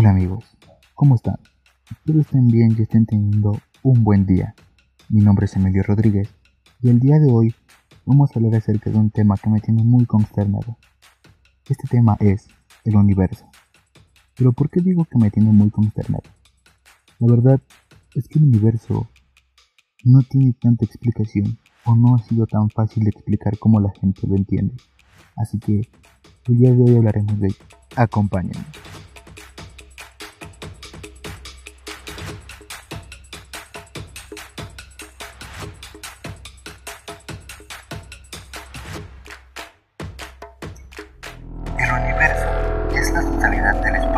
Hola amigos, ¿cómo están? Espero estén bien y estén teniendo un buen día. Mi nombre es Emilio Rodríguez y el día de hoy vamos a hablar acerca de un tema que me tiene muy consternado. Este tema es el universo. Pero ¿por qué digo que me tiene muy consternado? La verdad es que el universo no tiene tanta explicación o no ha sido tan fácil de explicar como la gente lo entiende. Así que el día de hoy hablaremos de ello. Acompáñenme.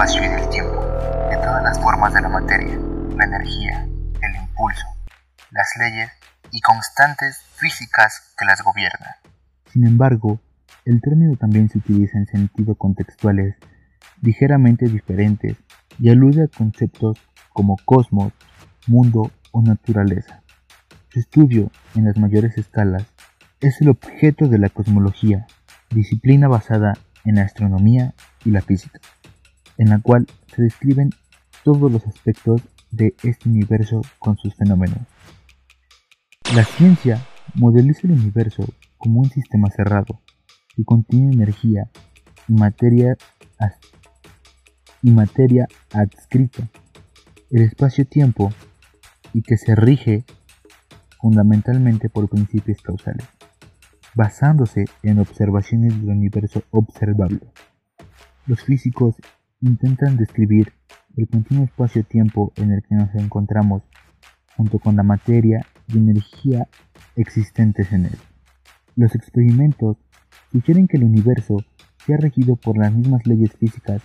Espacio y del tiempo, de todas las formas de la materia, la energía, el impulso, las leyes y constantes físicas que las gobiernan. Sin embargo, el término también se utiliza en sentidos contextuales ligeramente diferentes y alude a conceptos como cosmos, mundo o naturaleza. Su estudio en las mayores escalas es el objeto de la cosmología, disciplina basada en la astronomía y la física, en la cual se describen todos los aspectos de este universo con sus fenómenos. La ciencia modeliza el universo como un sistema cerrado, que contiene energía y materia, y materia adscrita, el espacio-tiempo y que se rige fundamentalmente por principios causales, basándose en observaciones del universo observable. Los físicos intentan describir el continuo espacio-tiempo en el que nos encontramos junto con la materia y energía existentes en él. Los experimentos sugieren que el universo sea regido por las mismas leyes físicas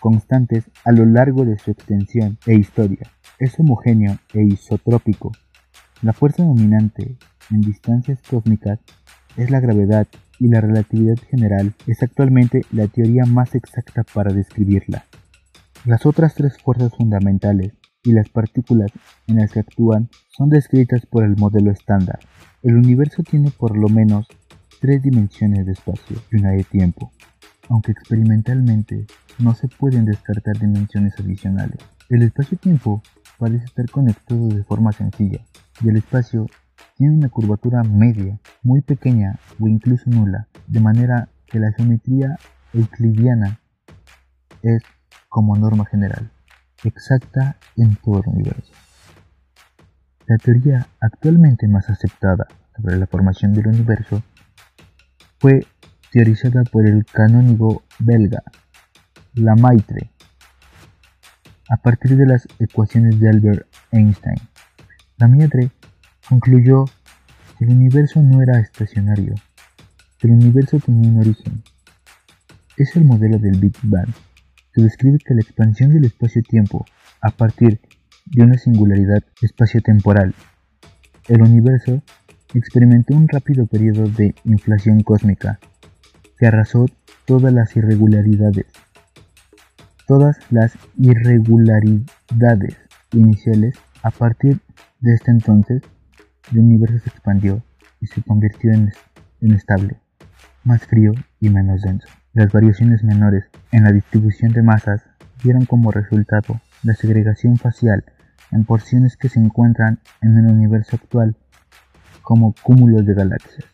constantes a lo largo de su extensión e historia. Es homogéneo e isotrópico. La fuerza dominante en distancias cósmicas es la gravedad y la relatividad general es actualmente la teoría más exacta para describirla. Las otras tres fuerzas fundamentales y las partículas en las que actúan son descritas por el modelo estándar. El universo tiene por lo menos tres dimensiones de espacio y una de tiempo, aunque experimentalmente no se pueden descartar dimensiones adicionales. El espacio-tiempo parece estar conectado de forma sencilla, y el espacio tiene una curvatura media, muy pequeña o incluso nula, de manera que la geometría euclidiana es, como norma general, exacta en todo el universo. La teoría actualmente más aceptada sobre la formación del universo fue teorizada por el canónigo belga Lamaitre a partir de las ecuaciones de Albert Einstein. Lamaitre concluyó que el universo no era estacionario, el universo tenía un origen. Es el modelo del Big Bang, que describe que la expansión del espacio-tiempo a partir de una singularidad espacio-temporal. El universo experimentó un rápido periodo de inflación cósmica que arrasó todas las irregularidades. Todas las irregularidades iniciales a partir de este entonces el universo se expandió y se convirtió en, estable, más frío y menos denso. Las variaciones menores en la distribución de masas dieron como resultado la segregación facial en porciones que se encuentran en el universo actual como cúmulos de galaxias.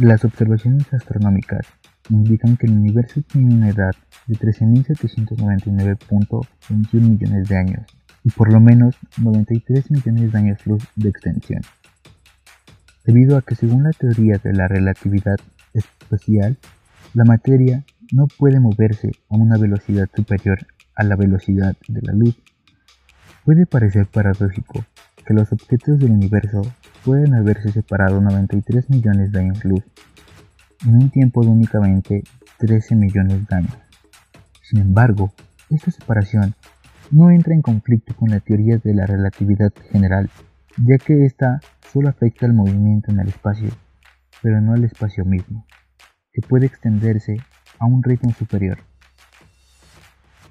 Las observaciones astronómicas indican que el universo tiene una edad de 13.799.21 millones de años y por lo menos 93 millones de años luz de extensión. Debido a que según la teoría de la relatividad espacial, la materia no puede moverse a una velocidad superior a la velocidad de la luz, puede parecer paradójico que los objetos del universo pueden haberse separado 93 millones de años luz en un tiempo de únicamente 13 millones de años. Sin embargo, esta separación no entra en conflicto con la teoría de la relatividad general, ya que ésta solo afecta al movimiento en el espacio, pero no al espacio mismo, que puede extenderse a un ritmo superior,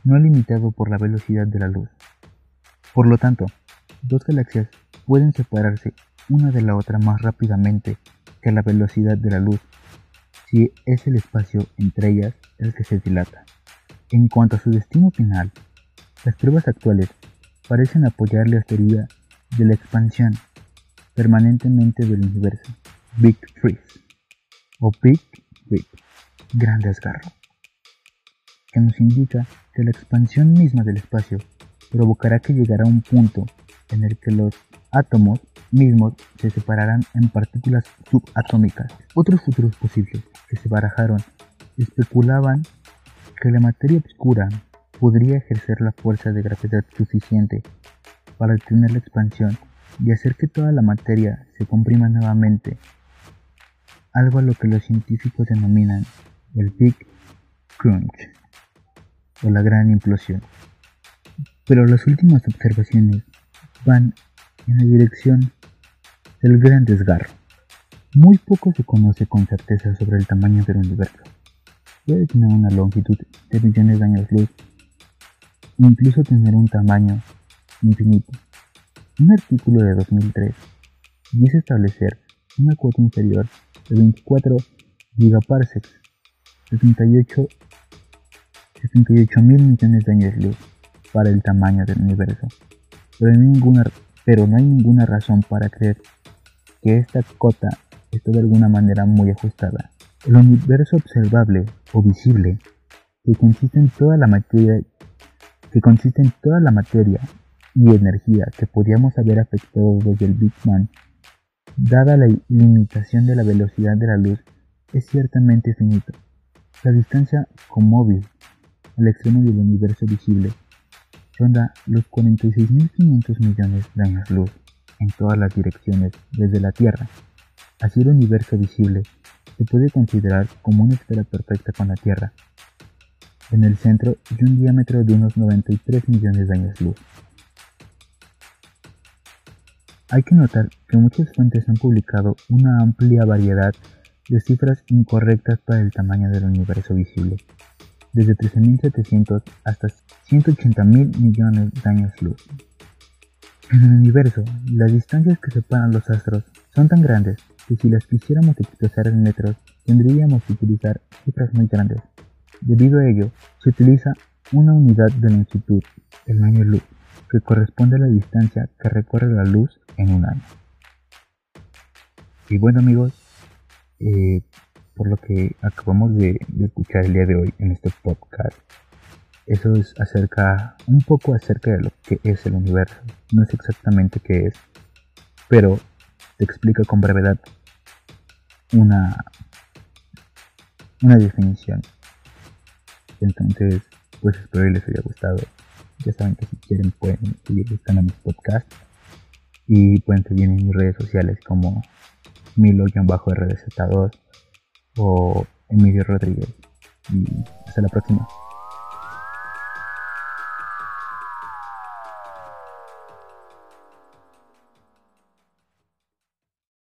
no limitado por la velocidad de la luz. Por lo tanto, dos galaxias pueden separarse una de la otra más rápidamente que la velocidad de la luz si es el espacio entre ellas el que se dilata. En cuanto a su destino final, las pruebas actuales parecen apoyar la teoría de la expansión permanentemente del universo, Big Freeze, o Big Rip, Gran Desgarro, que nos indica que la expansión misma del espacio provocará que llegará un punto en el que los átomos mismos se separarán en partículas subatómicas. Otros futuros posibles que se barajaron especulaban que la materia oscura podría ejercer la fuerza de gravedad suficiente para detener la expansión y hacer que toda la materia se comprima nuevamente, algo a lo que los científicos denominan el Big Crunch o la gran implosión. Pero las últimas observaciones van en la dirección del gran desgarro. Muy poco se conoce con certeza sobre el tamaño del universo. Puede tener una longitud de millones de años luz, incluso tener un tamaño infinito. Un artículo de 2003 dice establecer una cuota inferior de 24 gigaparsecs, 68 68 mil millones de años luz para el tamaño del universo, pero, no hay ninguna razón para creer que esta cota esté de alguna manera muy ajustada. El universo observable o visible, que consiste en toda la materia, que consiste en toda la materia y energía que podíamos haber afectado desde el Big Bang, dada la limitación de la velocidad de la luz, es ciertamente finito. La distancia comóvil al extremo del universo visible ronda los 46.500 millones de años luz en todas las direcciones desde la Tierra. Así el universo visible se puede considerar como una esfera perfecta con la Tierra, en el centro y un diámetro de unos 93 millones de años luz. Hay que notar que muchas fuentes han publicado una amplia variedad de cifras incorrectas para el tamaño del universo visible, desde 13.700 hasta 180.000 millones de años luz. En el universo, las distancias que separan los astros son tan grandes que si las quisiéramos expresar en metros, tendríamos que utilizar cifras muy grandes. Debido a ello, se utiliza una unidad de longitud, el año luz, que corresponde a la distancia que recorre la luz en un año. Y bueno amigos, eh, por lo que acabamos de, escuchar el día de hoy en este podcast, eso es acerca, un poco acerca de lo que es el universo. No sé exactamente qué es, pero te explico con brevedad una, una definición. Entonces, pues espero que les haya gustado. Ya saben que si quieren pueden seguir buscando mis podcasts y pueden seguirme en mis redes sociales como Milo-RDZ2 o Emilio Rodríguez. Y hasta la próxima.